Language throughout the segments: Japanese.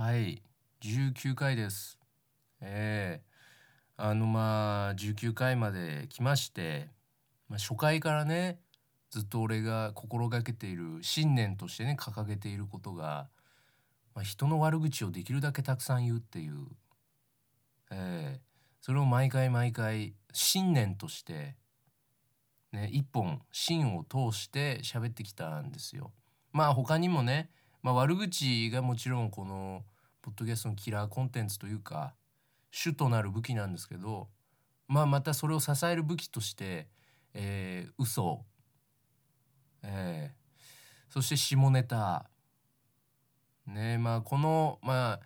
はい。19回です。えー、あのまあ19回まで来まして、まあ、初回からねずっと俺が心がけている信念としてね掲げていることが、まあ、人の悪口をできるだけたくさん言うっていう、えー、それを毎回毎回信念としてね一本芯を通して喋ってきたんですよ。まあ他にもね、まあ、悪口がもちろんこのポッドキャストのキラーコンテンツというか主となる武器なんですけど、まあ、またそれを支える武器として、えー、嘘、えー、そして下ネタねまあこのまあ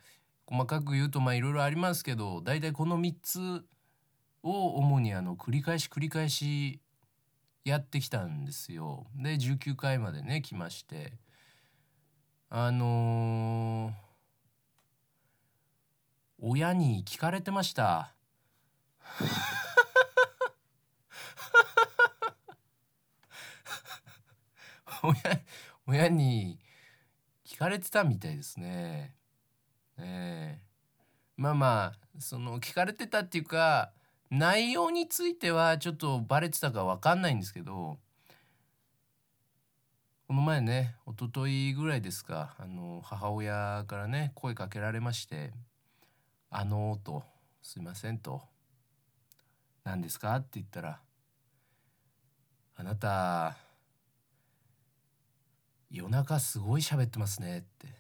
細かく言うとまあいろいろありますけど大体この3つを主にあの繰り返し繰り返しやってきたんですよ。で19回までね来ましてあのー、親に聞かれてました。親親に聞かれてたみたいですね。えー、まあまあその聞かれてたっていうか内容についてはちょっとバレてたか分かんないんですけどこの前ね一昨日ぐらいですかあの母親からね声かけられまして「あの」と「すいません」と「何ですか?」って言ったら「あなた夜中すごい喋ってますね」って。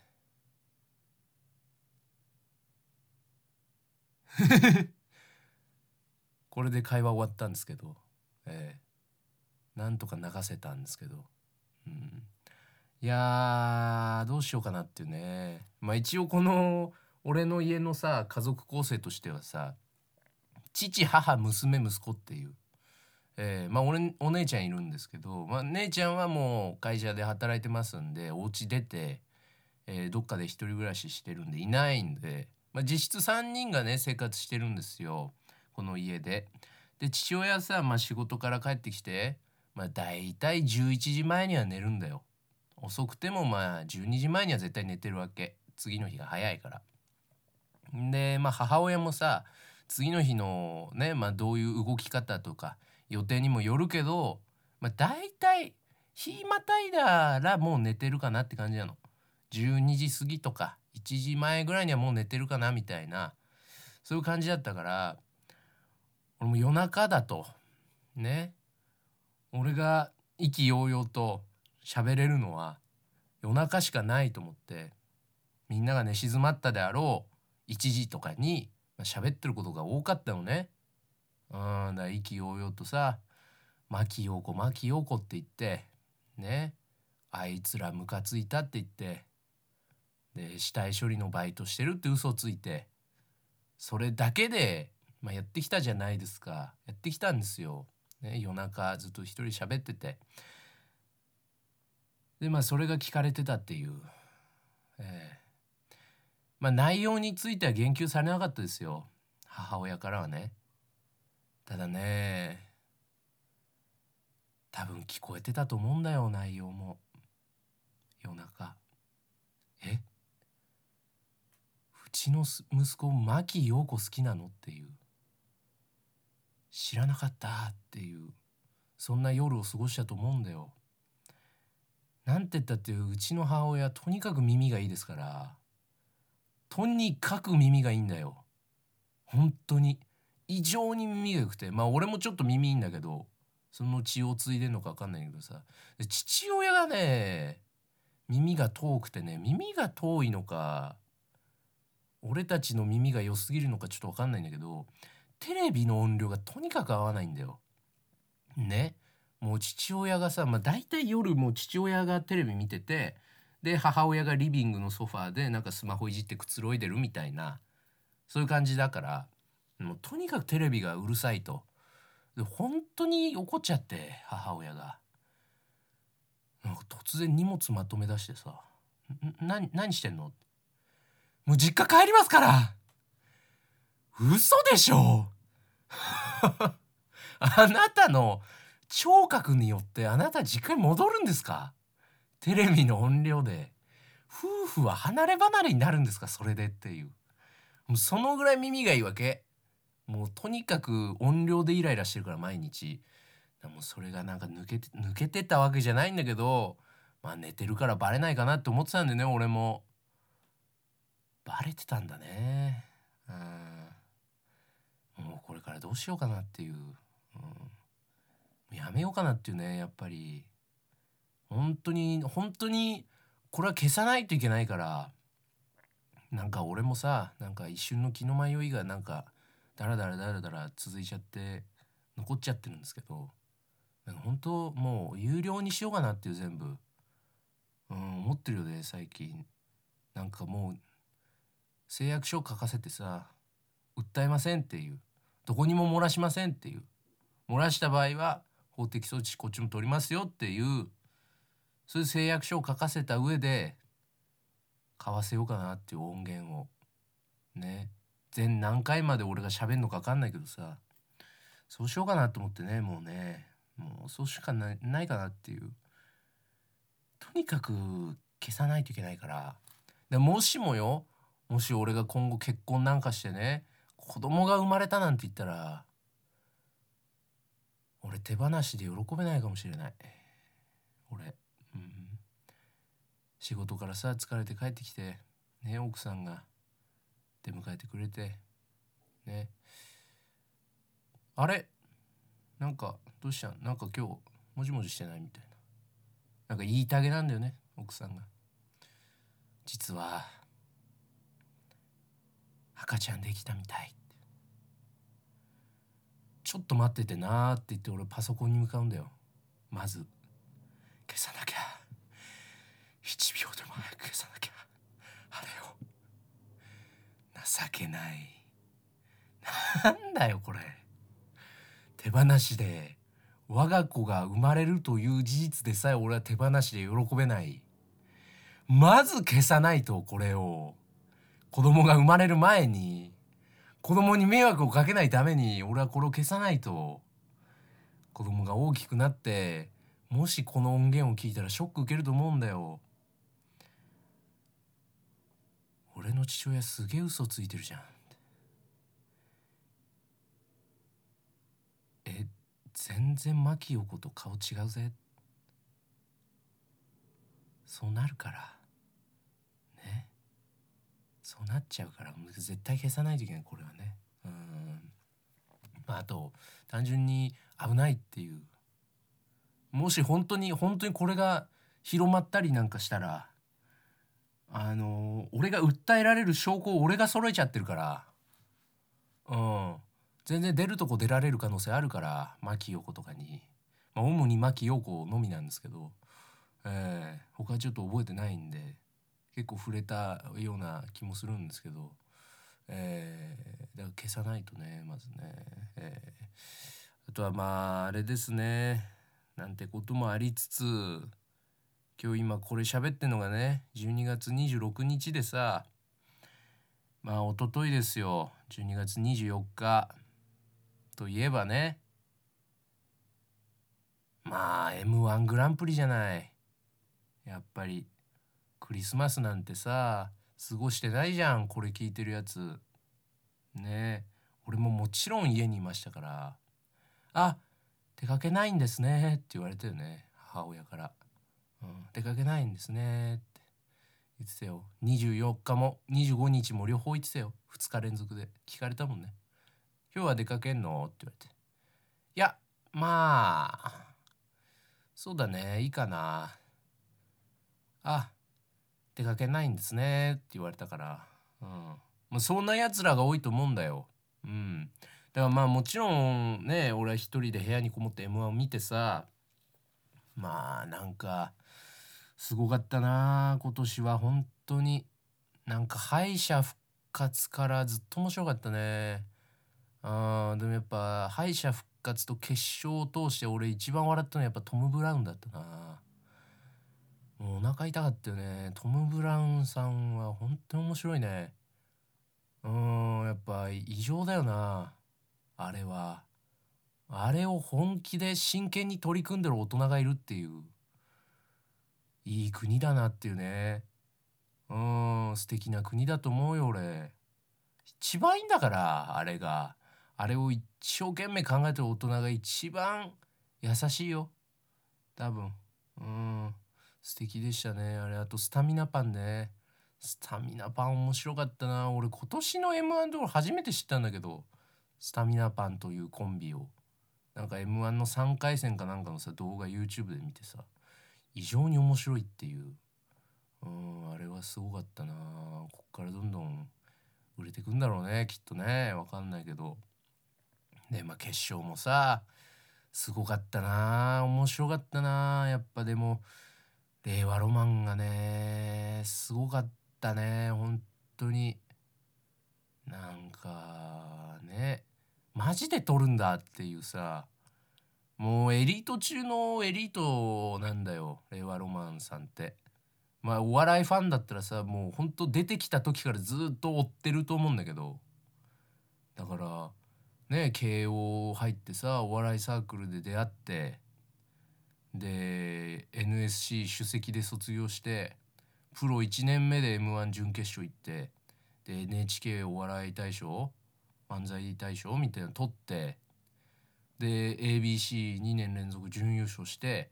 これで会話終わったんですけど、えー、なんとか流せたんですけど、いやどうしようかなっていうねまあ一応この俺の家のさ家族構成としてはさ父母娘息子っていう、えー、まあ俺お姉ちゃんいるんですけど、まあ、姉ちゃんはもう会社で働いてますんでお家出て、えー、どっかで一人暮らししてるんでいないんで、まあ、実質3人がね生活してるんですよ。この家で。で父親さ、まあ、仕事から帰ってきて、まあ、大体11時前には寝るんだよ。遅くてもまあ12時前には絶対寝てるわけ次の日が早いから。でまあ母親もさ次の日のね、まあ、どういう動き方とか予定にもよるけど、まあ、大体日またいだらもう寝てるかなって感じなの。12時過ぎとか1時前ぐらいにはもう寝てるかなみたいなそういう感じだったから俺も夜中だとね俺が意気揚々と喋れるのは夜中しかないと思ってみんなが寝静まったであろう1時とかに喋ってることが多かったのね。うんだ意気揚々とさ「牧陽子牧陽子」って言ってねあいつらムカついたって言ってで死体処理のバイトしてるって嘘ついてそれだけでまあ、やってきたじゃないですかやってきたんですよ、ね、夜中ずっと一人喋ってて。でまあそれが聞かれてたっていう、えー、まあ内容については言及されなかったですよ。母親からはね。ただね多分聞こえてたと思うんだよ内容も。夜中。え？うちの息子牧陽子好きなの？っていう。知らなかったっていうそんな夜を過ごしたと思うんだよ。なんて言ったってうちの母親とにかく耳がいいですからとにかく耳がいいんだよ。本当に異常に耳が良くてまあ俺もちょっと耳いいんだけどその血を継いでんのか分かんないけどさ父親がね耳が遠くてね耳が遠いのか俺たちの耳が良すぎるのかちょっと分かんないんだけどテレビの音量がとにかく合わないんだよ。ね。もう父親がさ、まあ、大体夜もう父親がテレビ見ててで母親がリビングのソファーでなんかスマホいじってくつろいでるみたいなそういう感じだからもうとにかくテレビがうるさいと。で本当に怒っちゃって母親が。なんか突然荷物まとめ出してさ「何何してんの?」もう実家帰りますから嘘でしょ？あなたの聴覚によってあなた実家に戻るんですか？テレビの音量で。夫婦は離れ離れになるんですか？それでっていう。もうそのぐらい耳がいいわけ。もうとにかく音量でイライラしてるから毎日。もうそれがなんか抜けて抜けてたわけじゃないんだけどまあ寝てるからバレないかなって思ってたんでね俺も。バレてたんだね。うん。からどうしようかなっていう、うん、やめようかなっていうねやっぱり。本当に本当にこれは消さないといけないから。なんか俺もさなんか一瞬の気の迷いがなんかダラダラダラダラ続いちゃって残っちゃってるんですけど。なんか本当もう有料にしようかなっていう全部、うん、思ってるよね最近。なんかもう誓約書を書かせてさ訴えませんっていう。どこにも漏らしませんっていう。漏らした場合は法的措置こっちも取りますよっていうそういう誓約書を書かせた上で買わせようかなっていう音源を。ね。全何回まで俺が喋るのか分かんないけどさ。そうしようかなと思ってねもうね。もうそうしかないないかなっていう。とにかく消さないといけないから。でもしもよもし俺が今後結婚なんかしてね子供が生まれたなんて言ったら俺手放しで喜べないかもしれない。俺。うん仕事からさ疲れて帰ってきてね奥さんが出迎えてくれてね。あれ？なんかどうしたん？なんか今日もじもじしてないみたいな。なんか言いたげなんだよね奥さんが。実は赤ちゃんできたみたい。ちょっと待っててなって言って俺パソコンに向かうんだよ。まず。消さなきゃ。1秒でも早く消さなきゃ。あれよ。情けない。なんだよこれ。手放しで我が子が生まれるという事実でさえ俺は手放しで喜べない。まず消さないとこれを。子供が生まれる前に子供に迷惑をかけないために俺はこれを消さないと子供が大きくなってもしこの音源を聞いたらショック受けると思うんだよ。俺の父親すげえ嘘ついてるじゃん。え全然牧陽子と顔違うぜ。そうなるから。そうなっちゃうから絶対消さないといけないこれはね。うん。まあと単純に危ないっていう。もし本当に本当にこれが広まったりなんかしたらあの俺が訴えられる証拠を俺が揃えちゃってるからうん。全然出るとこ出られる可能性あるから牧陽子とかに、まあ、主に牧陽子のみなんですけど、えー、他ちょっと覚えてないんで。結構触れたような気もするんですけど、えー、だから消さないとねまずね、えー、あとはまああれですね。なんてこともありつつ今日今これ喋ってんのがね12月26日でさまあ一昨日ですよ。12月24日。といえばねまあ m 1グランプリじゃない。やっぱりクリスマスなんてさ過ごしてないじゃんこれ聞いてるやつ。ね。え俺ももちろん家にいましたから「あ出かけないんですね」って言われたよね母親から「うん、出かけないんですね」って言ってたよ。24日も25日も両方言ってたよ。2日連続で。聞かれたもんね。今日は出かけんの?」って言われて「いやまあそうだねいいかな。あ出かけないんですね」って言われたから、うん、もうそんなやつらが多いと思うんだよ。うん、だからまあもちろんね俺は一人で部屋にこもって m 1を見てさまあなんかすごかったな今年は本当に。なんか敗者復活からずっと面白かったね。あでもやっぱ敗者復活と決勝を通して俺一番笑ったのはやっぱトム・ブラウンだったな。もうお腹痛かったよね。トム・ブラウンさんは本当に面白いね。うーんやっぱ異常だよな。あれは。あれを本気で真剣に取り組んでる大人がいるっていう。いい国だなっていうね。うん素敵な国だと思うよ俺。一番いいんだからあれが。あれを一生懸命考えてる大人が一番優しいよ。多分。うん。素敵でしたね。あれあとスタミナパンね。スタミナパン面白かったな。俺今年の m 1で初めて知ったんだけどスタミナパンというコンビを。なんか m 1の3回戦かなんかのさ動画 YouTube で見てさ異常に面白いっていう。うんあれはすごかったな。こっからどんどん売れてくんだろうねきっとね。わかんないけど。でまあ決勝もさすごかったな。面白かったな。やっぱでも令和ロマンがねすごかったね本当に。なんかねマジで撮るんだっていうさもうエリート中のエリートなんだよ令和ロマンさんって。まあお笑いファンだったらさもうほんと出てきた時からずっと追ってると思うんだけど。だからね慶応入ってさお笑いサークルで出会ってで NSC 首席で卒業してプロ1年目で m 1準決勝行ってで NHK お笑い大賞漫才大賞みたいなの取ってで ABC2 年連続準優勝して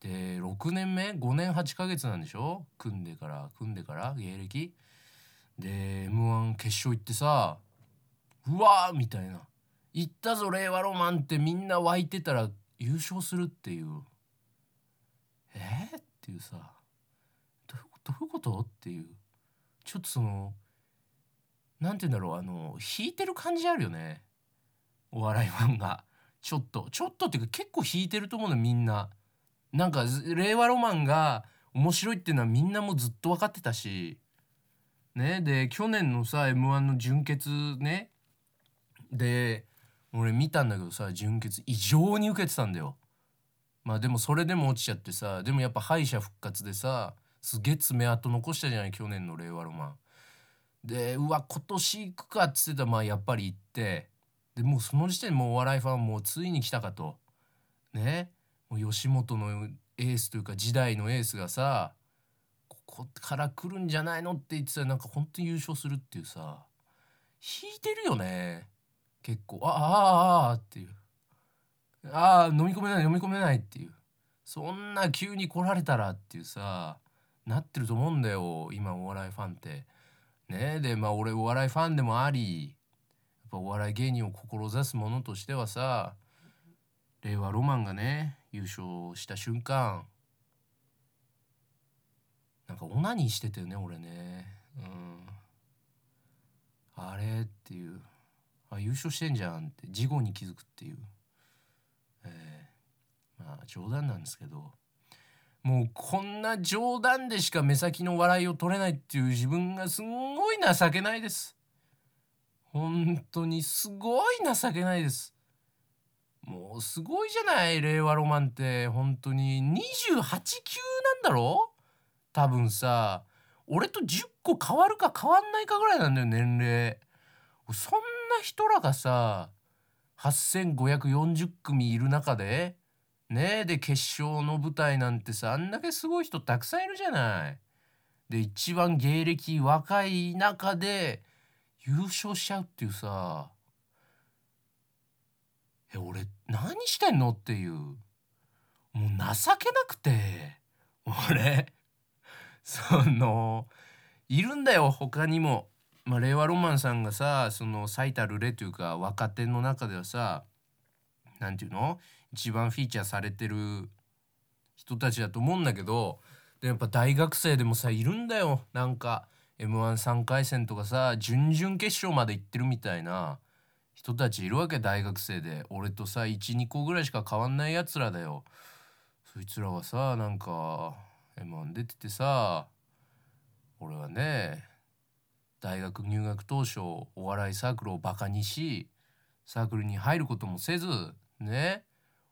で6年目5年8ヶ月なんでしょ？組んでから組んでから芸歴。で m 1決勝行ってさうわーみたいな「行ったぞ令和ロマン」ってみんな湧いてたら優勝するっていう。えー、っていうさ。どういうこと？っていう。ちょっとその何て言うんだろう。あの引いてる感じあるよね。お笑いファンが。ちょっと。ちょっとっていうか結構引いてると思うのみんな。なんか令和ロマンが面白いっていうのはみんなもずっと分かってたし。ね？で去年のさ m 1の準決ね？で俺見たんだけどさ準決異常に受けてたんだよ。まあでもそれでも落ちちゃってさでもやっぱ敗者復活でさすげえ爪痕残したじゃない去年の令和ロマン。でうわ今年行くかっつってたらまあやっぱり行って。でもうその時点でもうお笑いファンもうついに来たかと。ね。もう吉本のエースというか時代のエースがさここから来るんじゃないのって言ってたらなんか本当に優勝するっていうさ。引いてるよね。結構ああああっていう。ああ飲み込めない飲み込めないっていう。そんな急に来られたらっていうさなってると思うんだよ今お笑いファンって。ねでまあ俺お笑いファンでもありやっぱお笑い芸人を志す者としてはさ令和ロマンがね優勝した瞬間なんかオナニーしてたよね俺ね。うん。あれっていう。あ優勝してんじゃんって事後に気づくっていう。えー、まあ冗談なんですけどもうこんな冗談でしか目先の笑いを取れないっていう自分がすんごい情けないです。本当にすごい情けないです。もうすごいじゃない？令和ロマンって。本当に28級なんだろ？多分さ俺と10個変わるか変わんないかぐらいなんだよ年齢。そんな人らがさ8540組いる中でねえで決勝の舞台なんてさあんだけすごい人たくさんいるじゃない。で一番芸歴若い中で優勝しちゃうっていうさえ俺何してんのっていうもう情けなくて俺そのいるんだよ他にも。まあ、令和ロマンさんがさその最たる例というか若手の中ではさ何て言うの？一番フィーチャーされてる人たちだと思うんだけどでやっぱ大学生でもさいるんだよ。なんか m 1 3回戦とかさ準々決勝まで行ってるみたいな人たちいるわけ大学生で。俺とさ12個ぐらいしか変わんないやつらだよ。そいつらはさなんか m 1出ててさ俺はね大学入学当初お笑いサークルをバカにしサークルに入ることもせずね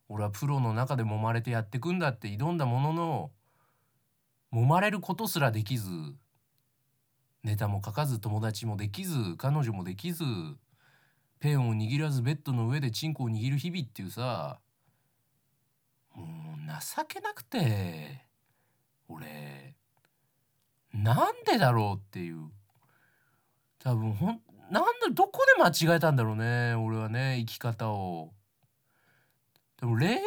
俺はプロの中で揉まれてやってくんだって挑んだものの揉まれることすらできずネタも書かず友達もできず彼女もできずペンを握らずベッドの上でチンコを握る日々っていうさもう情けなくて俺なんでだろうっていう。多分ほんなんだどこで間違えたんだろうね俺はね生き方を。でも令和ロ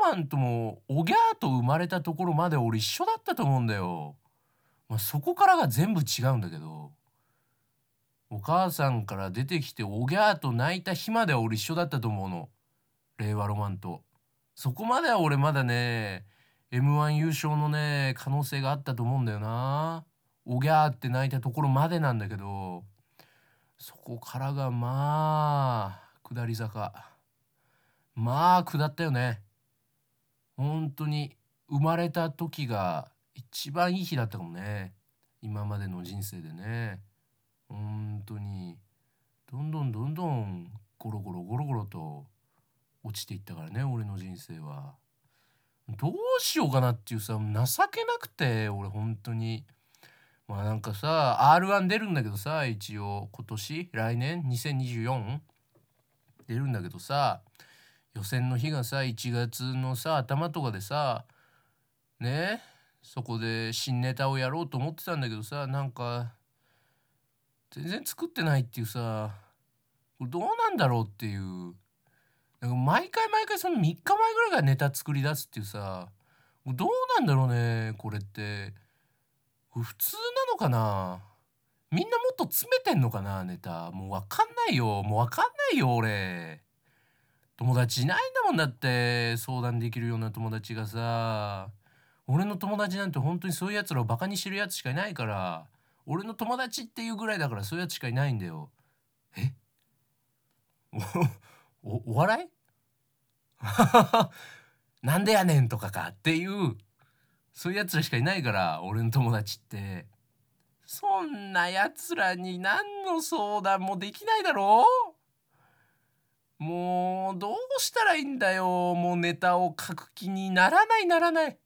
マンともおぎゃーと生まれたところまで俺一緒だったと思うんだよ、まあ、そこからが全部違うんだけど。お母さんから出てきておぎゃーと泣いた日までは俺一緒だったと思うの。令和ロマンと。そこまでは俺まだね m 1優勝のね可能性があったと思うんだよな。おぎゃーって泣いたところまでなんだけど。そこからがまあ下り坂。まあ下ったよね。本当に生まれた時が一番いい日だったかもね。今までの人生でね。本当にどんどんどんどんゴロゴロゴロゴロと落ちていったからね俺の人生は。どうしようかなっていうさ情けなくて俺本当に。まあなんかさ R1 出るんだけどさ一応今年？来年？2024出るんだけどさ予選の日がさ1月のさ頭とかでさね？そこで新ネタをやろうと思ってたんだけどさなんか全然作ってないっていうさこれどうなんだろうっていう。なんか毎回毎回その3日前ぐらいからネタ作り出すっていうさどうなんだろうねこれって。普通なのかな？みんなもっと詰めてんのかな？ネタ。もう分かんないよ。もう分かんないよ俺。友達いないんだもんだって相談できるような友達がさ。俺の友達なんて本当にそういうやつらをバカにしてるやつしかいないから俺の友達っていうぐらいだからそういうやつしかいないんだよ。え？おお笑い？なんでやねんとかかっていうそういうやつらしかいないから俺の友達って。そんなやつらに何の相談もできないだろう。もうどうしたらいいんだよ。もうネタを書く気にならないならない。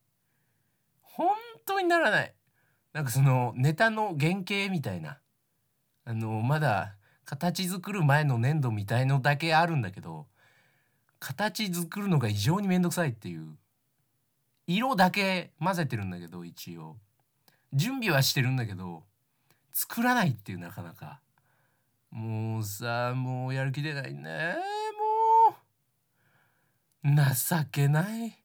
本当にならない。なんかそのネタの原型みたいな。あのまだ形作る前の粘土みたいのだけあるんだけど形作るのが異常にめんどくさいっていう。色だけ混ぜてるんだけど一応。準備はしてるんだけど作らないっていうなかなか。もうさもうやる気出ないね。もう。情けない。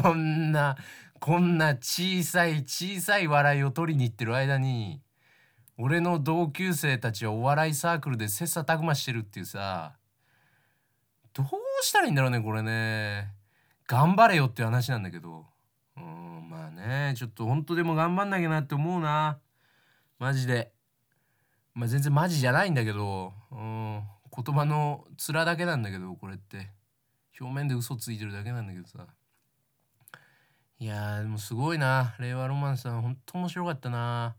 こんなこんな小さい小さい笑いを取りに行ってる間に俺の同級生たちはお笑いサークルで切磋琢磨してるっていうさ。どうしたらいいんだろうねこれね。頑張れよって話なんだけど。うんまあねちょっと本当でも頑張んなきゃなって思うな。マジで。まあ全然マジじゃないんだけど。うん言葉の面だけなんだけどこれって。表面で嘘ついてるだけなんだけどさ。いやでもすごいな。令和ロマンさんほんと面白かったな。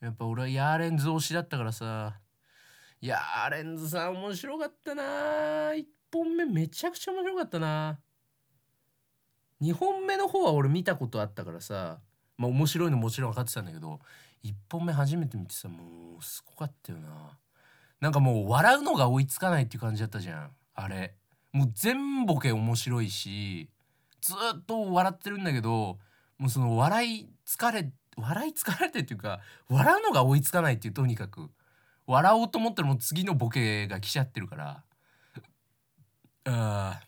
やっぱ俺はヤーレンズ推しだったからさ。ヤーレンズさん面白かったな。1本目めちゃくちゃ面白かったな。2本目の方は俺見たことあったからさまあ面白いのもちろん分かってたんだけど1本目初めて見てさもうすごかったよな。なんかもう笑うのが追いつかないっていう感じだったじゃん。あれ。もう全ボケ面白いしずっと笑ってるんだけどもうその笑い疲れ笑い疲れてっていうか笑うのが追いつかないっていうとにかく。笑おうと思ったらもう次のボケが来ちゃってるから。あ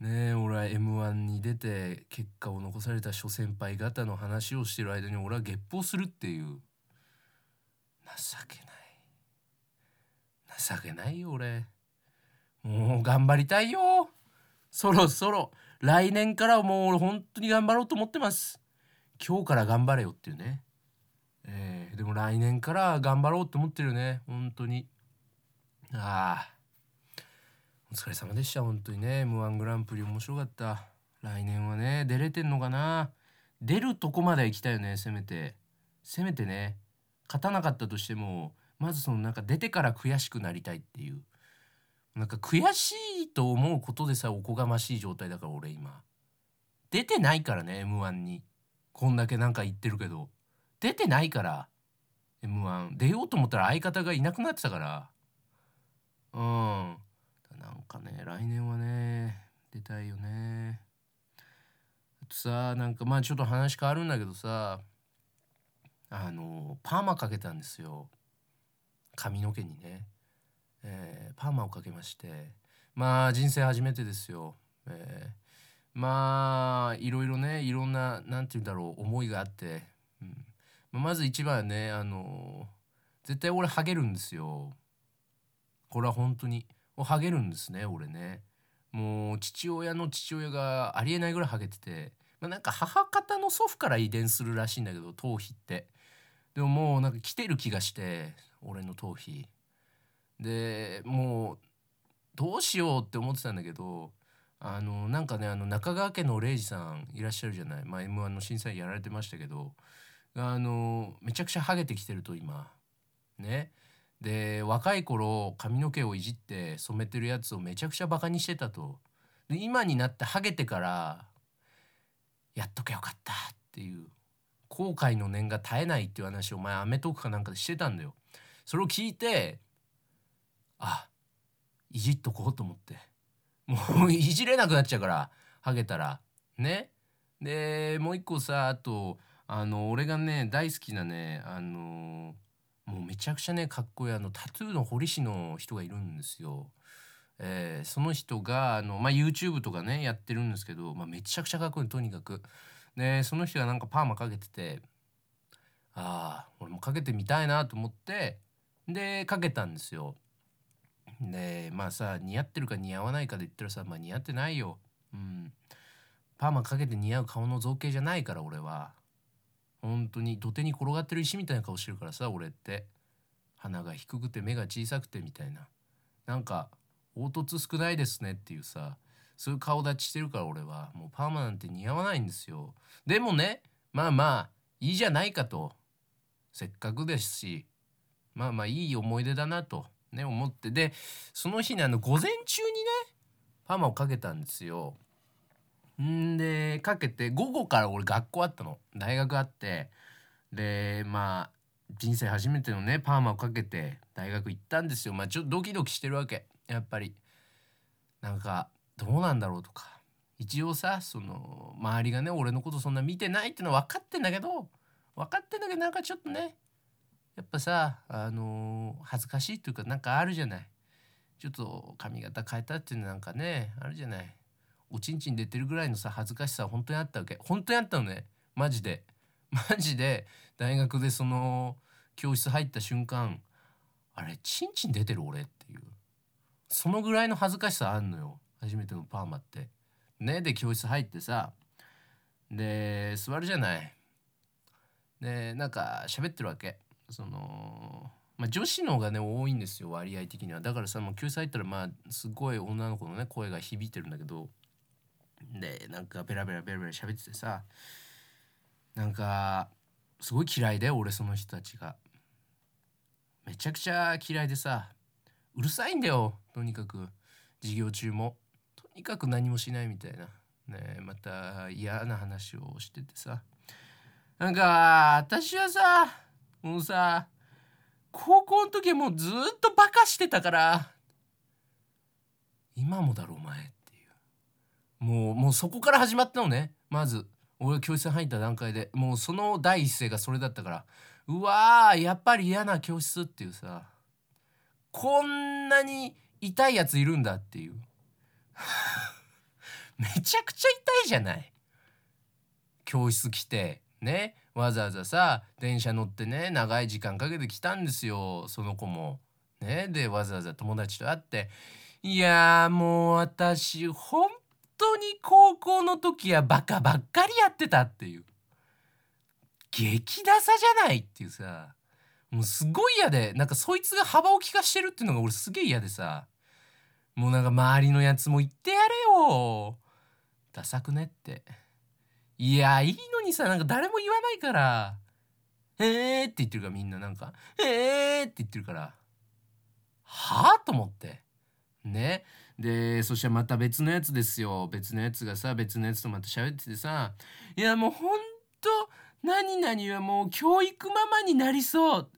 ねえ俺は m 1に出て結果を残された諸先輩方の話をしてる間に俺はゲップをするっていう。情けない。情けないよ俺。もう頑張りたいよ。そろそろ。来年からはもう俺本当に頑張ろうと思ってます。今日から頑張れよっていうね。えー、でも来年から頑張ろうと思ってるよね。本当に。ああお疲れ様でした本当にね。m 1グランプリ面白かった。来年はね出れてんのかな。出るとこまで行きたいよねせめて。せめてね勝たなかったとしてもまずそのなんか出てから悔しくなりたいっていう。なんか悔しいと思うことでさおこがましい状態だから俺今。出てないからね m 1に。こんだけなんか言ってるけど。出てないから m 1出ようと思ったら相方がいなくなってたから。うん。なんかね来年はね出たいよね。あとさなんかまあちょっと話変わるんだけどさあのパーマかけたんですよ。髪の毛にね、えー、パーマをかけまして。まあ人生初めてですよ、えー、まあいろいろねいろんな何て言うんだろう思いがあって、うん、まず一番はねあの絶対俺ハゲるんですよ。これは本当に。をハゲるんですね俺ね。もう父親の父親がありえないぐらいハゲてて、まあ、なんか母方の祖父から遺伝するらしいんだけど頭皮って。でももうなんか来てる気がして俺の頭皮。でもうどうしようって思ってたんだけどあのなんかねあの中川家の礼二さんいらっしゃるじゃない、まあ、m 1の審査員やられてましたけど。あのめちゃくちゃハゲてきてると今。ね。で若い頃髪の毛をいじって染めてるやつをめちゃくちゃバカにしてたと。で今になってハゲてからやっとけよかったっていう後悔の念が絶えないっていう話を前アメトークかなんかでしてたんだよ。それを聞いてあいじっとこうと思って。もういじれなくなっちゃうからハゲたら。ね。でもう一個さあとあの俺がね大好きなねあのもうめちゃくちゃねかっこいいあのタトゥーの彫り師の人がいるんですよ。えー、その人があの、まあ、YouTube とかねやってるんですけど、まあ、めちゃくちゃかっこいいとにかく。でその人がなんかパーマかけててああ俺もかけてみたいなと思ってでかけたんですよ。でまあさ似合ってるか似合わないかで言ったらさまあ似合ってないよ。うん。パーマかけて似合う顔の造形じゃないから俺は。本当に土手に転がってる石みたいな顔してるからさ俺って。鼻が低くて目が小さくてみたいな。なんか凹凸少ないですねっていうさそういう顔立ちしてるから俺はもうパーマなんて似合わないんですよ。でもねまあまあいいじゃないかと。せっかくですしまあまあいい思い出だなとね思って。でその日にあの午前中にねパーマをかけたんですよ。んでかけて午後から俺学校あったの。大学あって。でまあ人生初めてのねパーマをかけて大学行ったんですよ。まあちょっとドキドキしてるわけ。やっぱり。なんかどうなんだろうとか。一応さその周りがね俺のことそんな見てないってのは分かってんだけど分かってんだけどなんかちょっとねやっぱさあのー、恥ずかしいっていうかなんかあるじゃない。ちょっと髪型変えたっていうのなんかねあるじゃない。おちんちん出てるぐらいのさ恥ずかしさ本当にあったわけ。本当にあったのね。マジで。マジで大学でその教室入った瞬間あれちんちん出てる俺っていう。そのぐらいの恥ずかしさあんのよ。初めてのパーマって。ねで教室入ってさで座るじゃない。でなんか喋ってるわけ。そのまあ、女子の方がね多いんですよ割合的には。だからさもう教室入ったらまあすごい女の子のね声が響いてるんだけど。でなんかベラベラベラベラ喋っててさなんかすごい嫌いで俺その人たちが。めちゃくちゃ嫌いでさうるさいんだよとにかく。授業中も。とにかく何もしないみたいな。ねまた嫌な話をしててさ。なんか私はさもうさ高校の時もうずっとバカしてたから。今もだろお前。もうもうそこから始まったのね。まず俺が教室に入った段階で。もうその第一声がそれだったから。うわーやっぱり嫌な教室っていうさ。こんなに痛いやついるんだっていう。めちゃくちゃ痛いじゃない。教室来てね。わざわざさ電車乗ってね長い時間かけて来たんですよその子も。ね。でわざわざ友達と会っていやもう私ほん当に高校の時はバカばっかりやってたっていう。激ダサじゃないっていうさ。もうすごい嫌でなんかそいつが幅を利かしてるっていうのが俺すげえ嫌でさ。もうなんか周りのやつも言ってやれよ。ダサくねって。いやいいのにさなんか誰も言わないから「へえ」って言ってるからみんななんか「へえ」って言ってるから。はあと思って。ね。でそしてまた別のやつですよ。別のやつがさ別のやつとまた喋っててさ「いやもうほんと何々はもう教育ママになりそう」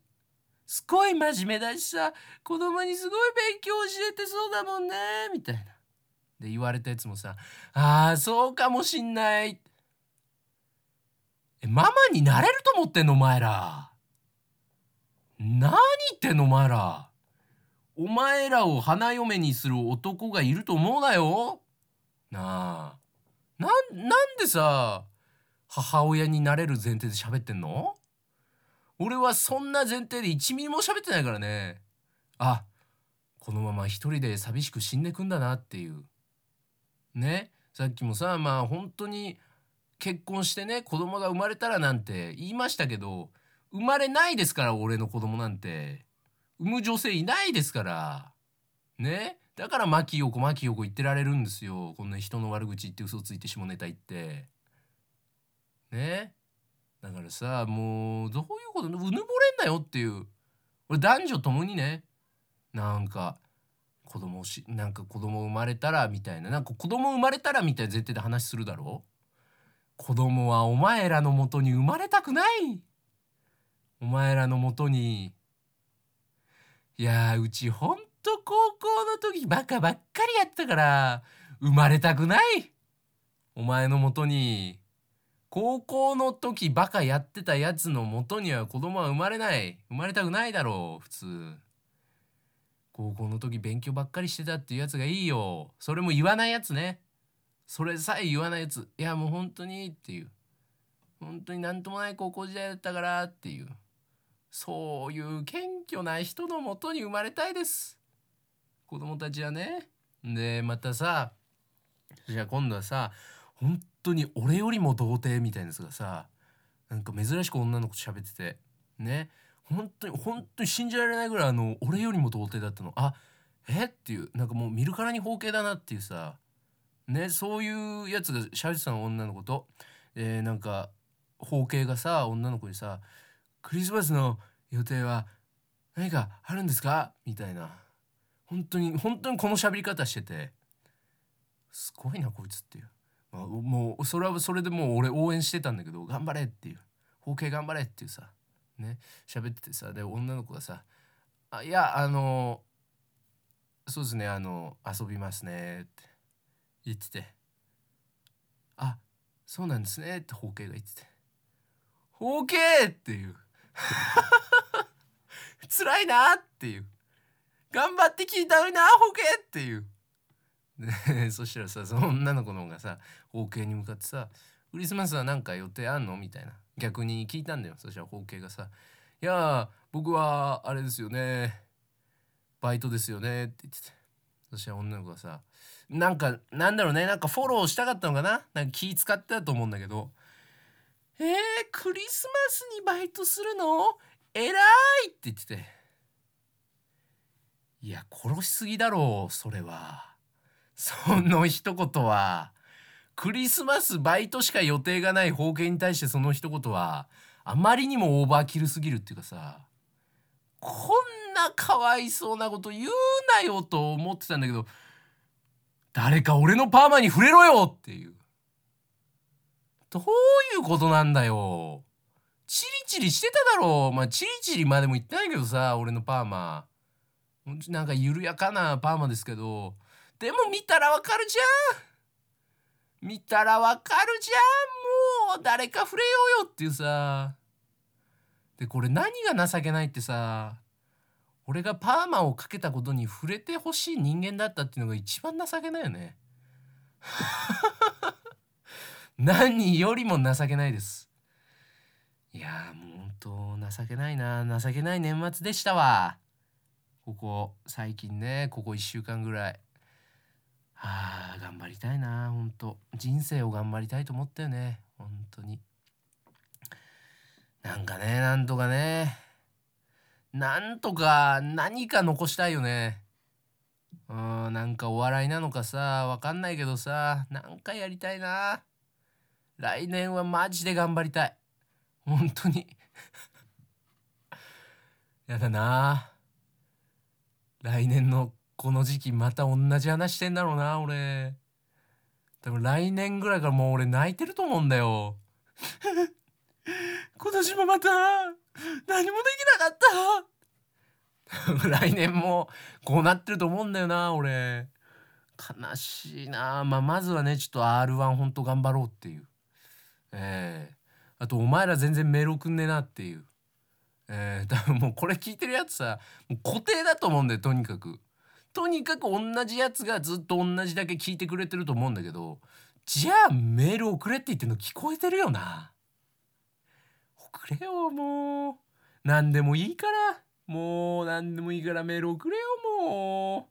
すごい真面目だしさ。子供にすごい勉強教えてそうだもんね。みたいな。で言われたやつもさ「ああそうかもしんない」えママになれると思ってんのお前ら。何言ってんのお前ら。お前らを花嫁にする男がいると思うなよ。なあ。なんなんでさ母親になれる前提で喋ってんの？俺はそんな前提で1ミリも喋ってないからね。あこのまま一人で寂しく死んでくんだなっていう。ね？さっきもさまあ本当に結婚してね子供が生まれたらなんて言いましたけど生まれないですから俺の子供なんて。産む女性いないですから。ね。だから牧陽子牧陽子言ってられるんですよ。こんな人の悪口言って嘘ついて下ネタ言って。ね。だからさもうどういうことうぬぼれんなよっていう。俺男女ともにね。なんか子供しなんか子供生まれたらみたいな。なんか子供生まれたらみたいな絶対で話するだろ。子供はお前らのもとに生まれたくない。お前らのもとにいやうちほんと高校の時バカばっかりやったから生まれたくない。お前のもとに。高校の時バカやってたやつのもとには子供は生まれない。生まれたくないだろう普通。高校の時勉強ばっかりしてたっていうやつがいいよ。それも言わないやつね。それさえ言わないやつ。いやもう本当にっていう。本当になんともない高校時代だったからっていう。そういう謙虚な人のもとに生まれたいです。子供たちはね。でまたさじゃあ今度はさ本当に俺よりも童貞みたいなやつがさなんか珍しく女の子と喋っててね。本当に本当に信じられないぐらいあの俺よりも童貞だったの。あえ？っていう。なんかもう見るからに包茎だなっていうさ。ねそういうやつが喋ってたの女の子と、えー、なんか包茎がさ女の子にさ「クリスマスの予定は何かあるんですか?」みたいな。本当に本当にこの喋り方してて。すごいなこいつっていう、まあ、もうそれはそれでもう俺応援してたんだけど頑張れっていう。包茎頑張れっていうさ。ね。喋っててさ。で女の子がさ「あいやあのそうですねあの遊びますね」って。言ってて「あそうなんですね」って包茎が言ってて「包茎!」っていう。辛いなっていう。頑張って聞いたのにな包茎っていう。そしたらさその女の子の方がさ包茎に向かってさ「クリスマスは何か予定あんの?」みたいな。逆に聞いたんだよ。そしたら包茎がさ「いや僕はあれですよね。バイトですよね」って言ってて。そしたら女の子がさなんかなんだろうね。なんかフォローしたかったのかな？なんか気使ってたと思うんだけど「えー、クリスマスにバイトするの？偉い!」って言ってていや殺しすぎだろうそれは。その一言は。クリスマスバイトしか予定がない包茎に対してその一言は。あまりにもオーバーキルすぎるっていうかさ。こんなかわいそうなこと言うなよと思ってたんだけど誰か俺のパーマに触れろよっていう。どういうことなんだよ。チリチリしてただろ。うまあチリチリまでも言ってないけどさ俺のパーマ。なんか緩やかなパーマですけど。でも見たらわかるじゃん。見たらわかるじゃん。もう誰か触れようよっていうさ。でこれ何が情けないってさ。俺がパーマをかけたことに触れてほしい人間だったっていうのが一番情けないよね。何よりも情けないです。いやもうほんと情けないな。情けない年末でしたわ。ここ最近ねここ1週間ぐらい。あー頑張りたいな。ほんと人生を頑張りたいと思ったよね。本当に。なんかねなんとかね。なんとか何か残したいよね。うんなんかお笑いなのかさわかんないけどさなんかやりたいな。来年はマジで頑張りたい。本当に。やだな。来年のこの時期また同じ話してんだろうな俺。多分来年ぐらいからもう俺泣いてると思うんだよ。今年もまた何もできなかった。来年もこうなってると思うんだよな俺。悲しいな。まあまずはねちょっと R1 ほんと頑張ろうっていう。ええ。ーあとお前ら全然メール送んねえなっていう。えー、多分もうこれ聞いてるやつさもう固定だと思うんだよとにかく。とにかく同じやつがずっと同じだけ聞いてくれてると思うんだけどじゃあメール送れって言ってんの聞こえてるよな。送れよもう。何でもいいから。もう何でもいいからメール送れよも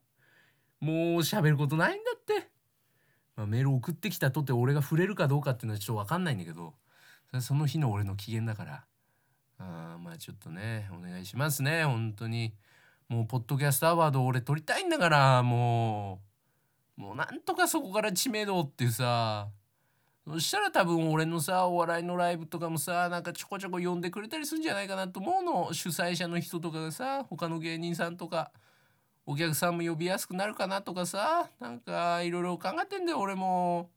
う。もう喋ることないんだって、まあ、メール送ってきたとて俺が触れるかどうかっていうのはちょっと分かんないんだけどその日の俺の機嫌だから。あまあちょっとねお願いしますね。本当に。もうポッドキャストアワード俺取りたいんだからもう。もうなんとかそこから知名度っていうさ。そしたら多分俺のさお笑いのライブとかもさなんかちょこちょこ呼んでくれたりするんじゃないかなと思うの。主催者の人とかがさ他の芸人さんとか。お客さんも呼びやすくなるかなとかさなんかいろいろ考えてんだよ俺も。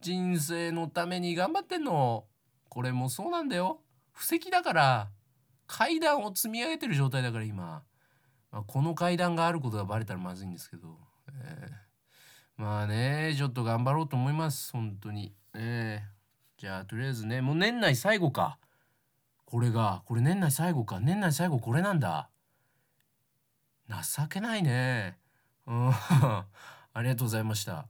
人生のために頑張ってんの。これもそうなんだよ。布石だから階段を積み上げてる状態だから今、まあ、この階段があることがバレたらまずいんですけど、えー、まあねちょっと頑張ろうと思います。本当に。えー、じゃあとりあえずねもう年内最後か。これがこれ年内最後か。年内最後これなんだ。情けないね。うん。ありがとうございました。